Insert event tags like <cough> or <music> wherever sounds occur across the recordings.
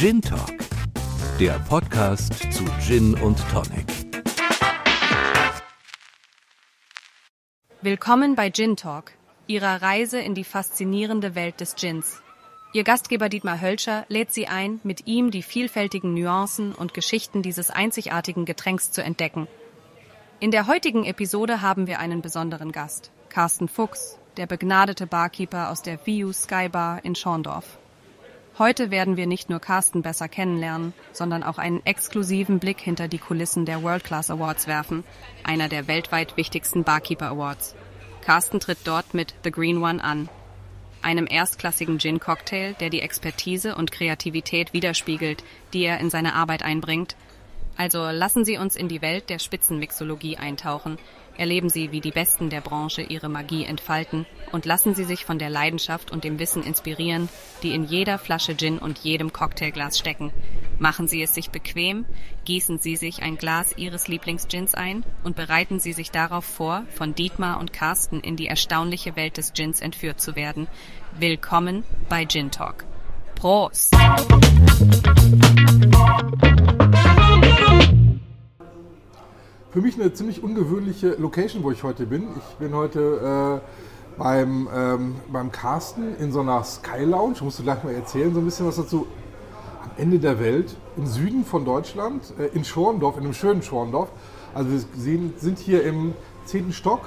Gin Talk, der Podcast zu Gin und Tonic. Willkommen bei Gin Talk, Ihrer Reise in die faszinierende Welt des Gins. Ihr Gastgeber Dietmar Hölscher lädt Sie ein, mit ihm die vielfältigen Nuancen und Geschichten dieses einzigartigen Getränks zu entdecken. In der heutigen Episode haben wir einen besonderen Gast, Carsten Fuchs, der begnadete Barkeeper aus der View Sky Bar in Schorndorf. Heute werden wir nicht nur Carsten besser kennenlernen, sondern auch einen exklusiven Blick hinter die Kulissen der World Class Awards werfen, einer der weltweit wichtigsten Barkeeper Awards. Carsten tritt dort mit The Green One an, einem erstklassigen Gin-Cocktail, der die Expertise und Kreativität widerspiegelt, die er in seine Arbeit einbringt. Also lassen Sie uns in die Welt der Spitzenmixologie eintauchen, Erleben Sie, wie die Besten der Branche ihre Magie entfalten und lassen Sie sich von der Leidenschaft und dem Wissen inspirieren, die in jeder Flasche Gin und jedem Cocktailglas stecken. Machen Sie es sich bequem, gießen Sie sich ein Glas Ihres Lieblingsgins ein und bereiten Sie sich darauf vor, von Dietmar und Carsten in die erstaunliche Welt des Gins entführt zu werden. Willkommen bei Gin Talk. Prost! Für mich eine ziemlich ungewöhnliche Location, wo ich heute bin. Ich bin heute äh, beim, ähm, beim Carsten in so einer Sky Lounge. Musst du gleich mal erzählen, so ein bisschen was dazu. Am Ende der Welt, im Süden von Deutschland, äh, in Schorndorf, in einem schönen Schorndorf. Also wir sehen, sind hier im zehnten Stock.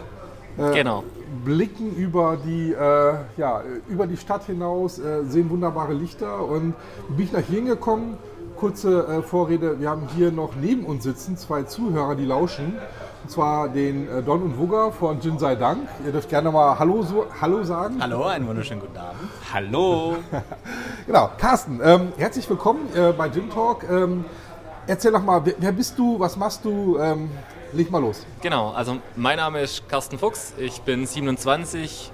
Äh, genau. Blicken über die, äh, ja, über die Stadt hinaus, äh, sehen wunderbare Lichter und bin ich nach hier gekommen kurze äh, Vorrede. Wir haben hier noch neben uns sitzen zwei Zuhörer, die lauschen. Und zwar den äh, Don und Wugger von Jin sei Dank. Ihr dürft gerne mal Hallo, so, Hallo sagen. Hallo, einen wunderschönen guten Abend. Hallo. <laughs> genau, Carsten, ähm, herzlich willkommen äh, bei Gin Talk. Ähm, erzähl doch mal, wer, wer, bist du, was machst du? Ähm, leg mal los. Genau, also mein Name ist Carsten Fuchs, ich bin 27,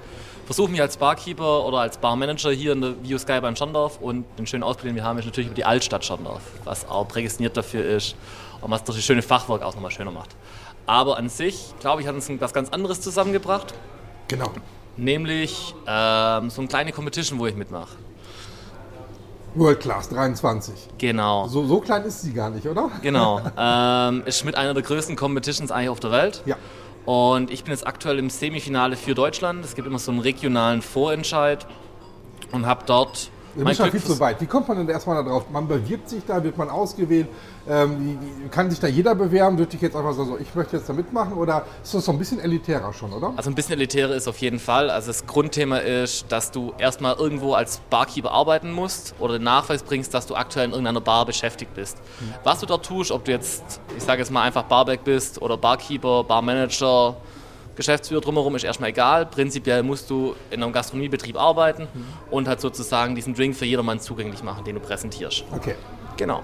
versuche mich als Barkeeper oder als Barmanager hier in der View Sky beim Schondorf und den schönen Ausblick, den wir haben, ist natürlich über die Altstadt Schondorf, was auch prädestiniert dafür ist und was das schöne Fachwerk auch nochmal schöner macht. Aber an sich, glaube ich, hat uns was ganz anderes zusammengebracht. Genau. Nämlich ähm, so eine kleine Competition, wo ich mitmache. World Class 23. Genau. So, so klein ist sie gar nicht, oder? Genau. <laughs> ähm, ist mit einer der größten Competitions eigentlich auf der Welt. Ja. Und ich bin jetzt aktuell im Semifinale für Deutschland. Es gibt immer so einen regionalen Vorentscheid und habe dort. Du bist schon viel zu weit. Wie kommt man denn erstmal da drauf? Man bewirbt sich da, wird man ausgewählt. Ähm, kann sich da jeder bewerben? Würde ich jetzt einfach so, ich möchte jetzt da mitmachen? Oder ist das so ein bisschen elitärer schon, oder? Also ein bisschen elitärer ist auf jeden Fall. Also das Grundthema ist, dass du erstmal irgendwo als Barkeeper arbeiten musst oder den Nachweis bringst, dass du aktuell in irgendeiner Bar beschäftigt bist. Mhm. Was du dort tust, ob du jetzt, ich sage jetzt mal einfach Barback bist oder Barkeeper, Barmanager, Geschäftsführer drumherum ist erstmal egal. Prinzipiell musst du in einem Gastronomiebetrieb arbeiten mhm. und halt sozusagen diesen Drink für jedermann zugänglich machen, den du präsentierst. Okay. Genau.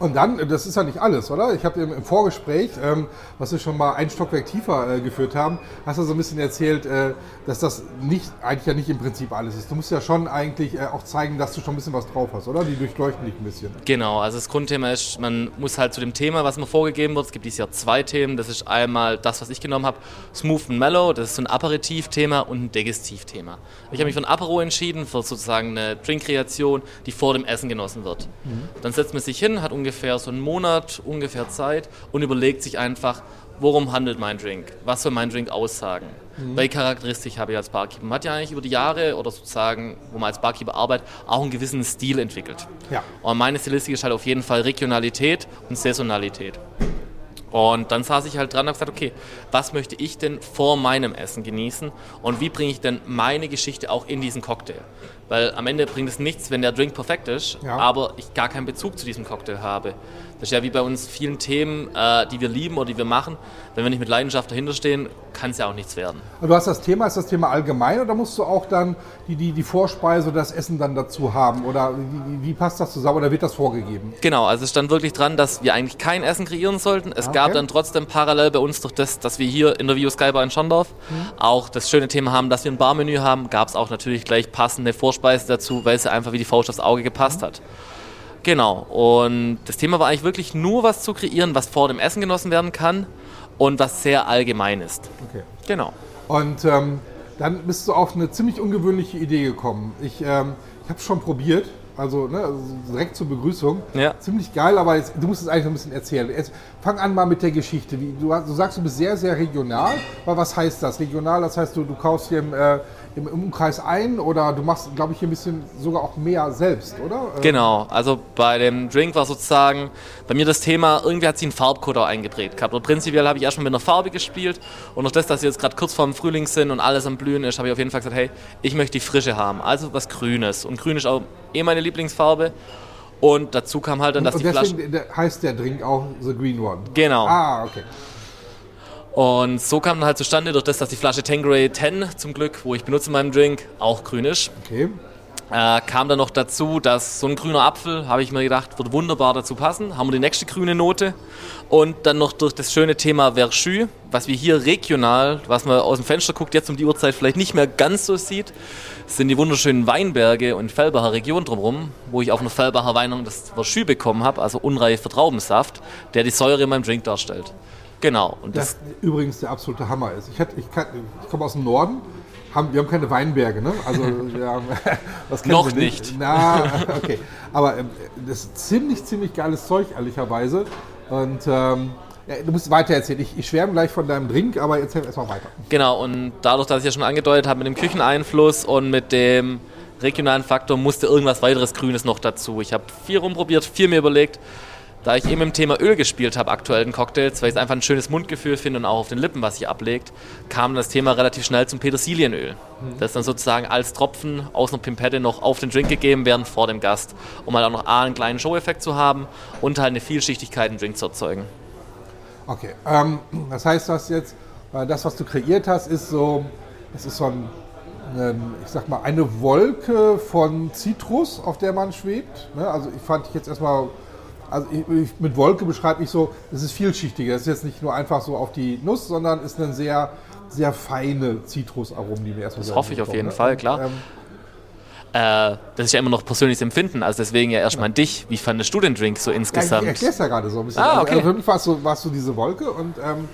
Und dann, das ist ja nicht alles, oder? Ich habe im Vorgespräch, ähm, was wir schon mal ein Stockwerk tiefer äh, geführt haben, hast du so ein bisschen erzählt, äh, dass das nicht, eigentlich ja nicht im Prinzip alles ist. Du musst ja schon eigentlich äh, auch zeigen, dass du schon ein bisschen was drauf hast, oder? Die durchleuchten dich ein bisschen. Genau, also das Grundthema ist, man muss halt zu dem Thema, was mir vorgegeben wird, es gibt dieses Jahr zwei Themen. Das ist einmal das, was ich genommen habe, Smooth and Mellow, das ist so ein Aperitivthema und ein Digestivthema. Ich habe mich für ein Apero entschieden, für sozusagen eine Drinkkreation, die vor dem Essen genossen wird. Mhm. Dann setzt man sich hin, hat ungefähr ungefähr so einen Monat ungefähr Zeit und überlegt sich einfach, worum handelt mein Drink? Was soll mein Drink aussagen? Mhm. Welche Charakteristik habe ich als Barkeeper? Man hat ja eigentlich über die Jahre oder sozusagen, wo man als Barkeeper arbeitet, auch einen gewissen Stil entwickelt. Ja. Und meine Stilistik ist halt auf jeden Fall Regionalität und Saisonalität. Und dann saß ich halt dran und habe gesagt, okay, was möchte ich denn vor meinem Essen genießen und wie bringe ich denn meine Geschichte auch in diesen Cocktail? Weil am Ende bringt es nichts, wenn der Drink perfekt ist, ja. aber ich gar keinen Bezug zu diesem Cocktail habe. Das ist ja wie bei uns vielen Themen, äh, die wir lieben oder die wir machen. Wenn wir nicht mit Leidenschaft dahinter stehen, kann es ja auch nichts werden. Du hast das Thema, ist das Thema allgemein oder musst du auch dann die, die, die Vorspeise oder das Essen dann dazu haben? Oder wie, wie passt das zusammen oder wird das vorgegeben? Genau, also es stand wirklich dran, dass wir eigentlich kein Essen kreieren sollten. Es ah, okay. gab dann trotzdem parallel bei uns durch das, dass wir hier in der View Sky Bar in Schondorf mhm. auch das schöne Thema haben, dass wir ein Barmenü haben, gab es auch natürlich gleich passende Vorspeise dazu, weil es einfach wie die Faust aufs Auge gepasst mhm. hat. Genau. Und das Thema war eigentlich wirklich nur was zu kreieren, was vor dem Essen genossen werden kann und was sehr allgemein ist. Okay. Genau. Und ähm, dann bist du auf eine ziemlich ungewöhnliche Idee gekommen. Ich, ähm, ich habe es schon probiert. Also, ne, also direkt zur Begrüßung. Ja. Ziemlich geil, aber jetzt, du musst es eigentlich noch ein bisschen erzählen. Jetzt, fang an mal mit der Geschichte. Wie, du, du sagst, du bist sehr, sehr regional. Aber was heißt das? Regional, das heißt, du, du kaufst hier im, äh, im Umkreis ein oder du machst, glaube ich, hier ein bisschen sogar auch mehr selbst, oder? Äh, Genau, also bei dem Drink war sozusagen bei mir das Thema, irgendwie hat sich ein Farbcode auch eingeprägt gehabt. Und prinzipiell habe ich erstmal mit einer Farbe gespielt und durch das, dass wir jetzt gerade kurz vorm Frühling sind und alles am Blühen ist, habe ich auf jeden Fall gesagt, hey, ich möchte die Frische haben, also was Grünes. Und Grün ist auch eh meine Lieblingsfarbe. Und dazu kam halt dann, dass Und die Flasche... heißt der Drink auch The Green One. Genau. Ah, okay. Und so kam dann halt zustande, durch das, dass die Flasche Tanqueray 10 zum Glück, wo ich benutze in meinem Drink, auch grün ist. Okay. Äh, kam dann noch dazu, dass so ein grüner Apfel, habe ich mir gedacht, wird wunderbar dazu passen. Haben wir die nächste grüne Note. Und dann noch durch das schöne Thema Verschü, was wir hier regional, was man aus dem Fenster guckt, jetzt um die Uhrzeit vielleicht nicht mehr ganz so sieht, sind die wunderschönen Weinberge und Fellbacher Region drumherum, wo ich auf einer Fellbacher Weinung das Verschü bekommen habe, also unreifer Traubensaft, der die Säure in meinem Drink darstellt. Genau. Und das, Das übrigens der absolute Hammer ist. Ich, hätte- ich, kann- ich komme aus dem Norden. Haben, wir haben keine Weinberge, ne? Also <laughs> wir haben, <laughs> das kennen Noch wir nicht. Na, <laughs> okay. Aber ähm, das ist ziemlich, ziemlich geiles Zeug, ehrlicherweise. Und ähm, ja, du musst weiter erzählen. Ich, ich schwärme gleich von deinem Drink, aber erzähl erstmal weiter. Genau, und dadurch, dass ich ja schon angedeutet habe, mit dem Kücheneinfluss und mit dem regionalen Faktor musste irgendwas weiteres Grünes noch dazu. Ich habe viel rumprobiert, viel mir überlegt. Da ich eben dem Thema Öl gespielt habe, aktuell in Cocktails, weil ich es einfach ein schönes Mundgefühl finde und auch auf den Lippen, was sich ablegt, kam das Thema relativ schnell zum Petersilienöl. Das dann sozusagen als Tropfen aus einer Pimpette noch auf den Drink gegeben werden vor dem Gast, um halt auch noch A, einen kleinen Show-Effekt zu haben und halt eine Vielschichtigkeit im Drink zu erzeugen. Okay. Ähm, das heißt, das jetzt, äh, das, was du kreiert hast, ist so, es ist so ein, ein, ich sag mal, eine Wolke von Zitrus, auf der man schwebt. Ne? Also ich fand ich jetzt erstmal, also ich, ich, mit Wolke beschreibe ich so, es ist vielschichtiger. Es ist jetzt nicht nur einfach so auf die Nuss, sondern ist eine sehr, sehr feine Zitrusaromen, die mir erstmal Das hoffe ich auf jeden Fall, klar. Ähm, Äh, das ist ja immer noch persönliches Empfinden, also deswegen ja erstmal an dich. Wie fandest du den Drink so Ja, ich insgesamt? erkläre es ja gerade so ein bisschen. Ah, Also, okay. Also für mich warst du, warst du diese Wolke und, ähm,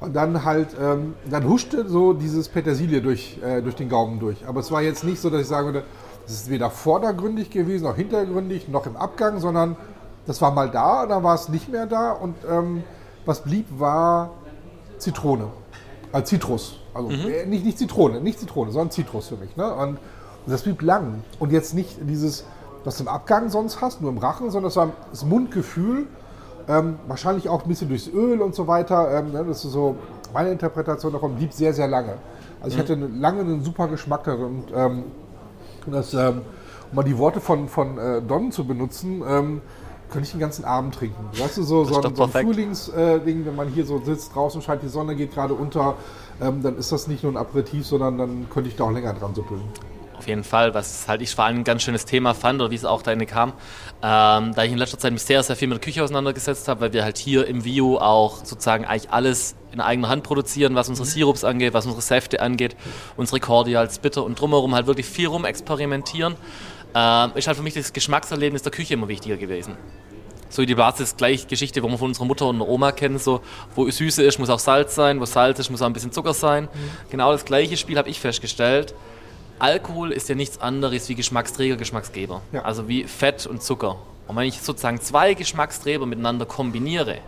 und dann halt, ähm, dann huschte so dieses Petersilie durch, äh, durch den Gaumen durch. Aber es war jetzt nicht so, dass ich sagen würde, es ist weder vordergründig gewesen, noch hintergründig, noch im Abgang, sondern das war mal da, dann war es nicht mehr da und ähm, was blieb, war Zitrone. Äh, Zitrus. Also äh, nicht, nicht Zitrone, nicht Zitrone, sondern Zitrus für mich. Ne? Und das blieb lang. Und jetzt nicht dieses, was du im Abgang sonst hast, nur im Rachen, sondern das war das Mundgefühl. Ähm, wahrscheinlich auch ein bisschen durchs Öl und so weiter. Ähm, ne? Das ist so meine Interpretation davon, blieb sehr, sehr lange. Also ich hatte eine, lange einen super Geschmack darin. Und, ähm, das, ähm, um mal die Worte von, von äh, Don zu benutzen, ähm, könnte ich den ganzen Abend trinken. Weißt du, so, Das ist so, doch ein, so ein. Frühlingsding, wenn man hier so sitzt, draußen scheint die Sonne, geht gerade unter, ähm, dann ist das nicht nur ein Aperitif, sondern dann könnte ich da auch länger dran suppeln. Auf jeden Fall, was halt ich vor allem ein ganz schönes Thema fand oder wie es auch dahin kam, ähm, da ich in letzter Zeit mich sehr, sehr viel mit der Küche auseinandergesetzt habe, weil wir halt hier im Vio auch sozusagen eigentlich alles in eigener Hand produzieren, was unsere Sirups angeht, was unsere Säfte angeht, unsere Cordials, Bitter und drumherum halt wirklich viel rum experimentieren, ähm, ist halt für mich das Geschmackserlebnis der Küche immer wichtiger gewesen. So wie die Basis gleich Geschichte, wo man von unserer Mutter und Oma kennt, so wo Süße ist, muss auch Salz sein, wo Salz ist, muss auch ein bisschen Zucker sein. Genau das gleiche Spiel habe ich festgestellt. Alkohol ist ja nichts anderes wie Geschmacksträger, Geschmacksgeber. Ja. Also wie Fett und Zucker. Und wenn ich sozusagen zwei Geschmacksträger miteinander kombiniere,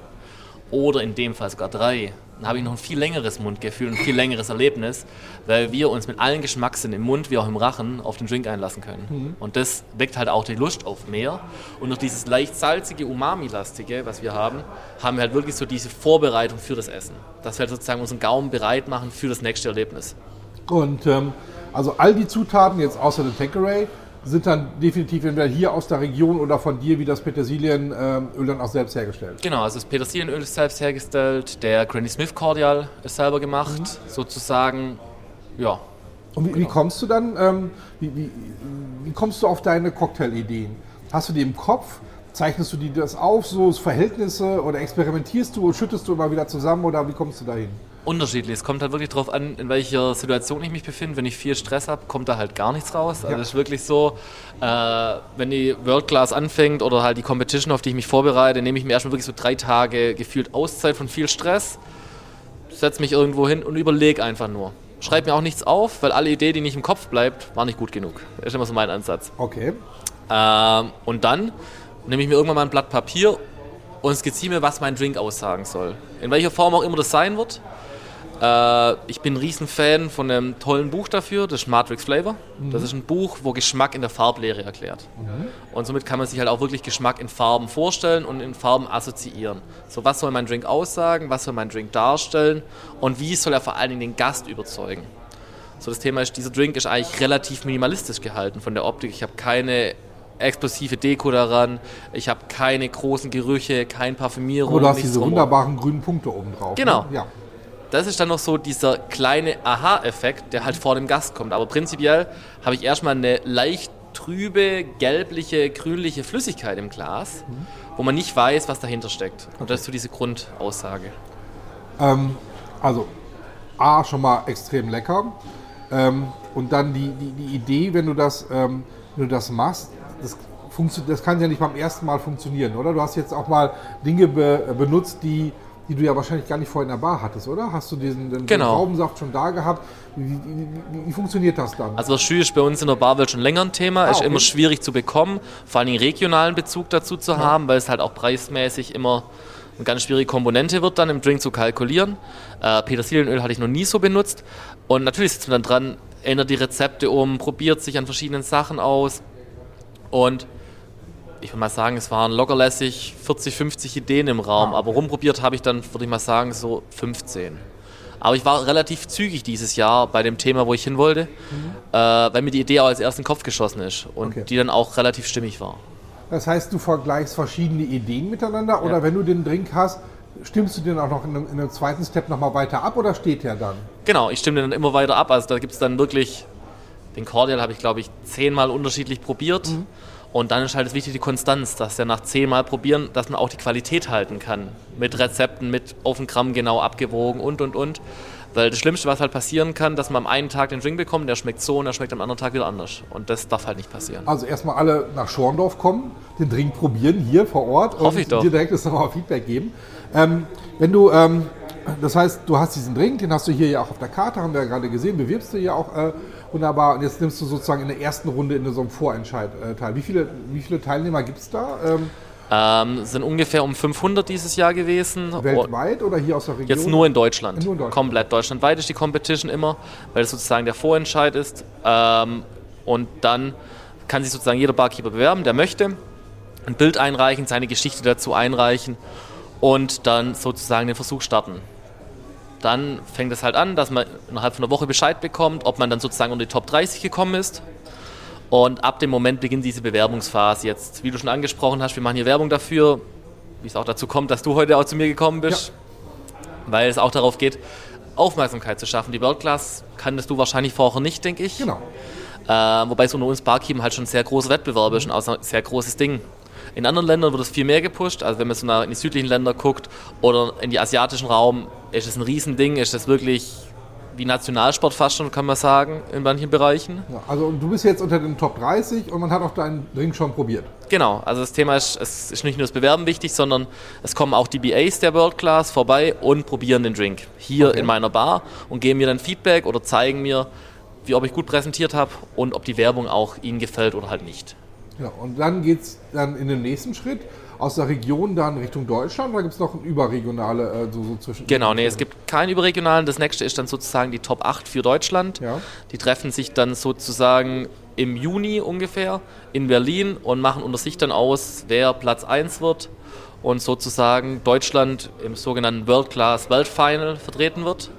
oder in dem Fall sogar drei, dann habe ich noch ein viel längeres Mundgefühl und ein viel längeres Erlebnis, weil wir uns mit allen Geschmackssinnen im Mund wie auch im Rachen auf den Drink einlassen können. Und das weckt halt auch die Lust auf mehr. Und durch dieses leicht salzige, umami-lastige, was wir haben, haben wir halt wirklich so diese Vorbereitung für das Essen. Dass wir halt sozusagen unseren Gaumen bereit machen für das nächste Erlebnis. Und ähm, also all die Zutaten, jetzt außer dem Tanqueray, sind dann definitiv entweder hier aus der Region oder von dir wie das Petersilienöl dann auch selbst hergestellt. Genau, also das Petersilienöl ist selbst hergestellt, der Granny Smith Cordial ist selber gemacht, sozusagen, ja. Und wie, wie kommst du dann, ähm, wie, wie, wie kommst du auf deine Cocktailideen? Hast du die im Kopf? Zeichnest du die das auf, so Verhältnisse oder experimentierst du und schüttest du immer wieder zusammen oder wie kommst du dahin? Unterschiedlich. Es kommt halt wirklich darauf an, in welcher Situation ich mich befinde. Wenn ich viel Stress habe, kommt da halt gar nichts raus. Also Ja. es ist wirklich so, äh, wenn die World Class anfängt oder halt die Competition, auf die ich mich vorbereite, nehme ich mir erstmal wirklich so drei Tage gefühlt Auszeit von viel Stress, setze mich irgendwo hin und überlege einfach nur. Schreibe mir auch nichts auf, weil alle Idee, die nicht im Kopf bleibt, war nicht gut genug. Das ist immer so mein Ansatz. Okay. Ähm, und dann nehme ich mir irgendwann mal ein Blatt Papier und skizziere mir, was mein Drink aussagen soll. In welcher Form auch immer das sein wird. Äh, ich bin ein Riesenfan von einem tollen Buch dafür, das ist Matrix Flavor. Das ist ein Buch, wo Geschmack in der Farblehre erklärt. Und somit kann man sich halt auch wirklich Geschmack in Farben vorstellen und in Farben assoziieren. So, was soll mein Drink aussagen, was soll mein Drink darstellen und wie soll er vor allen Dingen den Gast überzeugen. So, das Thema ist, dieser Drink ist eigentlich relativ minimalistisch gehalten von der Optik. Ich habe keine explosive Deko daran, ich habe keine großen Gerüche, kein Parfümierung. Aber du hast diese wunderbaren grünen Punkte oben drauf. Genau. Ne? Ja. Das ist dann noch so dieser kleine Aha-Effekt, der halt vor dem Gast kommt. Aber prinzipiell habe ich erstmal eine leicht trübe, gelbliche, grünliche Flüssigkeit im Glas, wo man nicht weiß, was dahinter steckt. Und das ist so diese Grundaussage. Ähm, also, A, schon mal extrem lecker. Ähm, und dann die, die, die Idee, wenn du das, ähm, wenn du das machst, das, das kann ja nicht beim ersten Mal funktionieren, oder? Du hast jetzt auch mal Dinge be, benutzt, die, die du ja wahrscheinlich gar nicht vorher in der Bar hattest, oder? Hast du diesen den Genau. Traubensaft schon da gehabt? Wie, wie, wie, funktioniert das dann? Also das Schü ist bei uns in der Barwelt schon länger ein Thema, Ah, ist okay. immer schwierig zu bekommen, vor allem regionalen Bezug dazu zu haben, weil es halt auch preismäßig immer eine ganz schwierige Komponente wird, dann im Drink zu kalkulieren. Äh, Petersilienöl hatte ich noch nie so benutzt. Und natürlich sitzt man dann dran, ändert die Rezepte um, probiert sich an verschiedenen Sachen aus. Und ich würde mal sagen, es waren lockerlässig 40, 50 Ideen im Raum. Ah, Aber rumprobiert habe ich dann, würde ich mal sagen, so 15. Aber ich war relativ zügig dieses Jahr bei dem Thema, wo ich hin wollte, äh, weil mir die Idee auch als erst in den Kopf geschossen ist und Okay. die dann auch relativ stimmig war. Das heißt, du vergleichst verschiedene Ideen miteinander oder Ja. wenn du den Drink hast, stimmst du den auch noch in einem, in einem zweiten Step nochmal weiter ab oder steht der dann? Genau, ich stimme den dann immer weiter ab. Also da gibt es dann wirklich, den Cordial habe ich glaube ich zehnmal unterschiedlich probiert. Und dann ist halt das wichtig die Konstanz, dass der nach zehnmal probieren, dass man auch die Qualität halten kann. Mit Rezepten, mit auf den Gramm genau abgewogen und und und. Weil das Schlimmste, was halt passieren kann, dass man am einen Tag den Drink bekommt, der schmeckt so und der schmeckt am anderen Tag wieder anders. Und das darf halt nicht passieren. Also erstmal alle nach Schorndorf kommen, den Drink probieren hier vor Ort Hoffe und dir direkt das nochmal Feedback geben. Ähm, wenn du, ähm, das heißt, du hast diesen Drink, den hast du hier ja auch auf der Karte, haben wir ja gerade gesehen, bewirbst du ja auch äh, wunderbar und jetzt nimmst du sozusagen in der ersten Runde in so einem Vorentscheid äh, teil. Wie viele, wie viele Teilnehmer gibt es da? Ähm, Ähm, es sind ungefähr um 500 dieses Jahr gewesen. Weltweit oder hier aus der Region? Jetzt nur in Deutschland. Nur in Deutschland. Komplett deutschlandweit ist die Competition immer, weil das sozusagen der Vorentscheid ist. Ähm, und dann kann sich sozusagen jeder Barkeeper bewerben, der möchte, ein Bild einreichen, seine Geschichte dazu einreichen und dann sozusagen den Versuch starten. Dann fängt es halt an, dass man innerhalb von einer Woche Bescheid bekommt, ob man dann sozusagen unter die Top 30 gekommen ist. Und ab dem Moment beginnt diese Bewerbungsphase jetzt. Wie du schon angesprochen hast, wir machen hier Werbung dafür, wie es auch dazu kommt, dass du heute auch zu mir gekommen bist weil es auch darauf geht, Aufmerksamkeit zu schaffen. Die World Class kanntest du wahrscheinlich vorher nicht, denke ich. Genau. Äh, wobei es unter uns Barkeepern halt schon ein sehr großer Wettbewerb ist und auch ein sehr großes Ding. In anderen Ländern wird es viel mehr gepusht. Also wenn man so in die südlichen Länder guckt oder in die asiatischen Raum, ist es ein Riesending, ist es wirklich wie Nationalsport fast schon, kann man sagen, in manchen Bereichen. Ja, also du bist jetzt unter den Top 30 und man hat auch deinen Drink schon probiert. Genau, also das Thema ist, es ist nicht nur das Bewerben wichtig, sondern es kommen auch die BAs der World Class vorbei und probieren den Drink hier Okay. in meiner Bar und geben mir dann Feedback oder zeigen mir, wie ob ich gut präsentiert habe und ob die Werbung auch ihnen gefällt oder halt nicht. Ja, und dann geht es dann in den nächsten Schritt aus der Region dann Richtung Deutschland oder gibt es noch ein überregionale äh, so, so zwischen? Genau, nee, es gibt keinen überregionalen. Das nächste ist dann sozusagen die Top 8 für Deutschland. Ja. Die treffen sich dann sozusagen im Juni ungefähr in Berlin und machen unter sich dann aus, wer Platz 1 wird und sozusagen Deutschland im sogenannten World Class Weltfinal vertreten wird.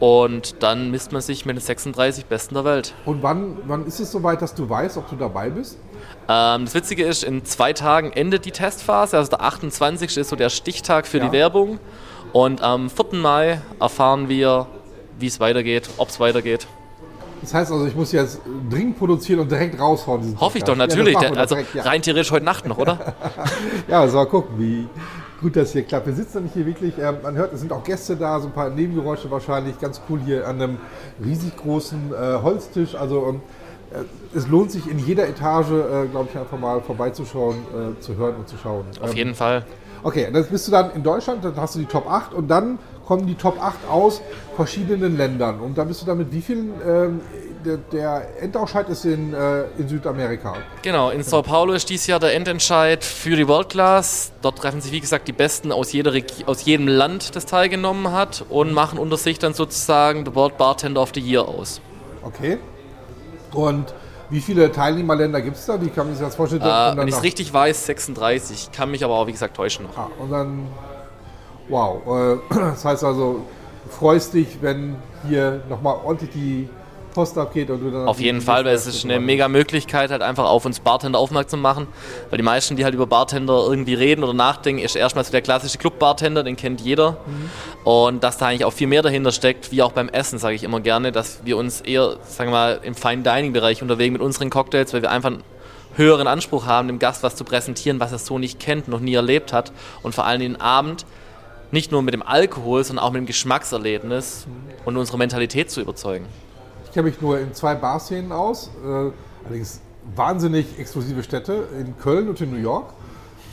Und dann misst man sich mit den 36 Besten der Welt. Und wann, wann ist es soweit, dass du weißt, ob du dabei bist? Ähm, das Witzige ist, in zwei Tagen endet die Testphase. Also der 28. ist so der Stichtag für Ja. die Werbung. Und am 4. Mai erfahren wir, wie es weitergeht, ob es weitergeht. Das heißt also, ich muss jetzt dringend produzieren und direkt raushauen. Hoffe ich doch natürlich. Ja, also direkt, ja. rein theoretisch heute Nacht noch, oder? <laughs> Ja, also mal gucken, wie gut das hier klappt. Wir sitzen nicht hier wirklich, ähm, man hört, es sind auch Gäste da, so ein paar Nebengeräusche wahrscheinlich, ganz cool hier an einem riesig großen äh, Holztisch. Also ähm, äh, es lohnt sich in jeder Etage, äh, glaube ich, einfach mal vorbeizuschauen, äh, zu hören und zu schauen. Auf Ähm, jeden Fall. Okay, dann bist du dann in Deutschland, dann hast du die Top 8 und dann kommen die Top 8 aus verschiedenen Ländern. Und da bist du damit wie vielen? Ähm, der, der Endausscheid ist in, äh, in Südamerika. Genau, in Sao Paulo ist dieses Jahr der Endentscheid für die World Class. Dort treffen sich, wie gesagt, die Besten aus, jeder, aus jedem Land, das teilgenommen hat, und machen unter sich dann sozusagen The World Bartender of the Year aus. Okay. Und wie viele Teilnehmerländer gibt es da? Wie kann man sich das vorstellen? Äh, wenn ich es richtig weiß, 36. Kann mich aber auch, wie gesagt, täuschen noch. Ah, und dann, wow. Äh, <clears throat> das heißt also, du freust dich, wenn hier nochmal ordentlich die Post abgeht und du dann. Auf jeden Fall, weil es ist eine mega Möglichkeit, halt einfach auf uns Bartender aufmerksam machen. Weil die meisten, die halt über Bartender irgendwie reden oder nachdenken, ist erstmal so der klassische Club-Bartender, den kennt jeder. Mhm. Und dass da eigentlich auch viel mehr dahinter steckt, wie auch beim Essen, sage ich immer gerne, dass wir uns eher, sagen wir mal, im Fine Dining-Bereich unterwegs mit unseren Cocktails, weil wir einfach einen höheren Anspruch haben, dem Gast was zu präsentieren, was er so nicht kennt, noch nie erlebt hat. Und vor allem den Abend nicht nur mit dem Alkohol, sondern auch mit dem Geschmackserlebnis und unserer Mentalität zu überzeugen. Ich kenne mich nur in zwei Barszenen aus, äh, allerdings wahnsinnig exklusive Städte in Köln und in New York.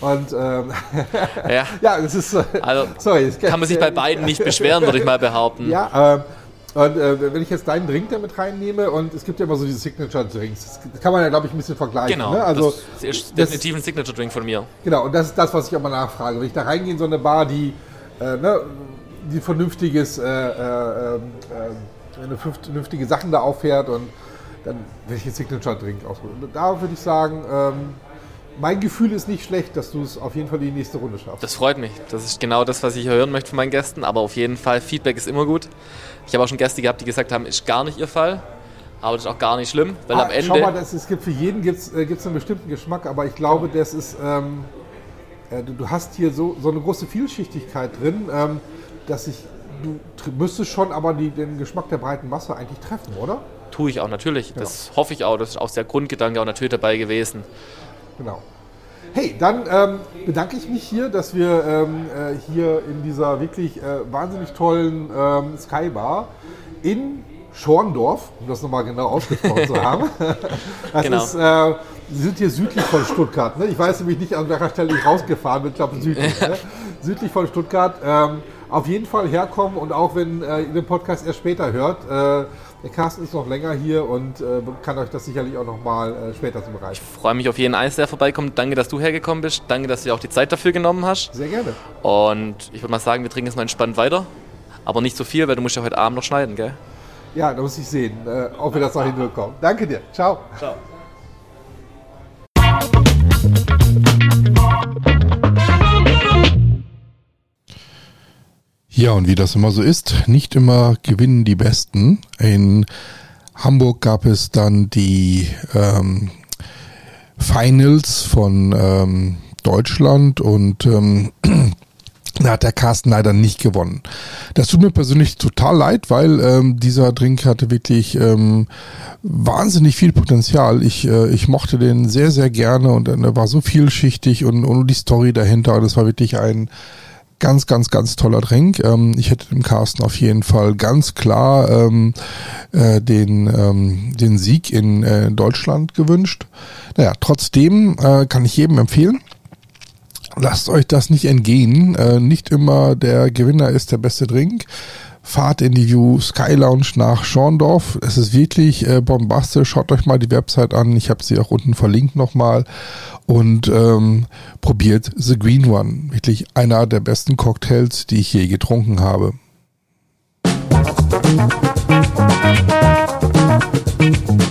Und ähm, <laughs> ja. ja, das ist. Äh, also, <laughs> sorry, das kann man sich bei beiden nicht <laughs> beschweren, würde ich mal behaupten. Ja, äh, und äh, wenn ich jetzt deinen Drink damit reinnehme und es gibt ja immer so diese Signature-Drinks, das kann man ja, glaube ich, ein bisschen vergleichen. Genau, ne? also, das ist definitiv ein Signature-Drink von mir. Genau, und das ist das, was ich auch mal nachfrage. Wenn ich da reingehe in so eine Bar, die, äh, ne, die vernünftiges äh, ähm, eine vernünftige Sachen da auffährt und dann werde ich jetzt Signature Drink ausholen. Da würde ich sagen, ähm, mein Gefühl ist nicht schlecht, dass du es auf jeden Fall in die nächste Runde schaffst. Das freut mich. Das ist genau das, was ich hören möchte von meinen Gästen. Aber auf jeden Fall, Feedback ist immer gut. Ich habe auch schon Gäste gehabt, die gesagt haben, ist gar nicht ihr Fall. Aber das ist auch gar nicht schlimm, weil ah, am Ende. Schau mal, das, es gibt für jeden gibt's, äh, gibt's einen bestimmten Geschmack, aber ich glaube, das ist. Ähm, äh, du, du, hast hier so, so eine große Vielschichtigkeit drin, ähm, dass ich du müsstest schon aber die, den Geschmack der breiten Masse eigentlich treffen, oder? Tue ich auch, natürlich. Ja. Das hoffe ich auch. Das ist auch der Grundgedanke auch natürlich dabei gewesen. Genau. Hey, dann ähm, bedanke ich mich hier, dass wir ähm, äh, hier in dieser wirklich äh, wahnsinnig tollen ähm, Skybar in Schorndorf, um das nochmal genau ausgesprochen zu haben. <laughs> Das genau. ist, äh, Sie sind hier südlich von Stuttgart. Ne? Ich weiß nämlich nicht, an welcher Stelle ich rausgefahren bin. Ich glaube, südlich. Ne? <laughs> Südlich von Stuttgart. Ähm, auf jeden Fall herkommen und auch wenn äh, ihr den Podcast erst später hört, äh, der Carsten ist noch länger hier und äh, kann euch das sicherlich auch noch mal äh, später zum Bereich. Ich freue mich auf jeden Eis, der vorbeikommt. Danke, dass du hergekommen bist. Danke, dass du dir auch die Zeit dafür genommen hast. Sehr gerne. Und ich würde mal sagen, wir trinken jetzt mal entspannt weiter. Aber nicht so viel, weil du musst ja heute Abend noch schneiden, gell? Ja, da muss ich sehen, äh, ob wir das noch hinbekommen. Danke dir. Ciao. Ciao. Ja, und wie das immer so ist, nicht immer gewinnen die Besten. In Hamburg gab es dann die ähm, Finals von ähm, Deutschland und ähm, <clears throat> da hat der Carsten leider nicht gewonnen. Das tut mir persönlich total leid, weil ähm, dieser Drink hatte wirklich ähm, wahnsinnig viel Potenzial. Ich, äh, ich mochte den sehr, sehr gerne und äh, er war so vielschichtig und, und die Story dahinter. Es war wirklich ein ganz, ganz, ganz toller Drink. Ähm, ich hätte dem Carsten auf jeden Fall ganz klar ähm, äh, den, ähm, den Sieg in äh, Deutschland gewünscht. Naja, trotzdem äh, kann ich jedem empfehlen. Lasst euch das nicht entgehen. Äh, nicht immer der Gewinner ist der beste Drink. Fahrt in die View Sky Lounge nach Schorndorf. Es ist wirklich äh, bombastisch. Schaut euch mal die Website an. Ich habe sie auch unten verlinkt nochmal. Und ähm, probiert The Green One. Wirklich einer der besten Cocktails, die ich je getrunken habe. Musik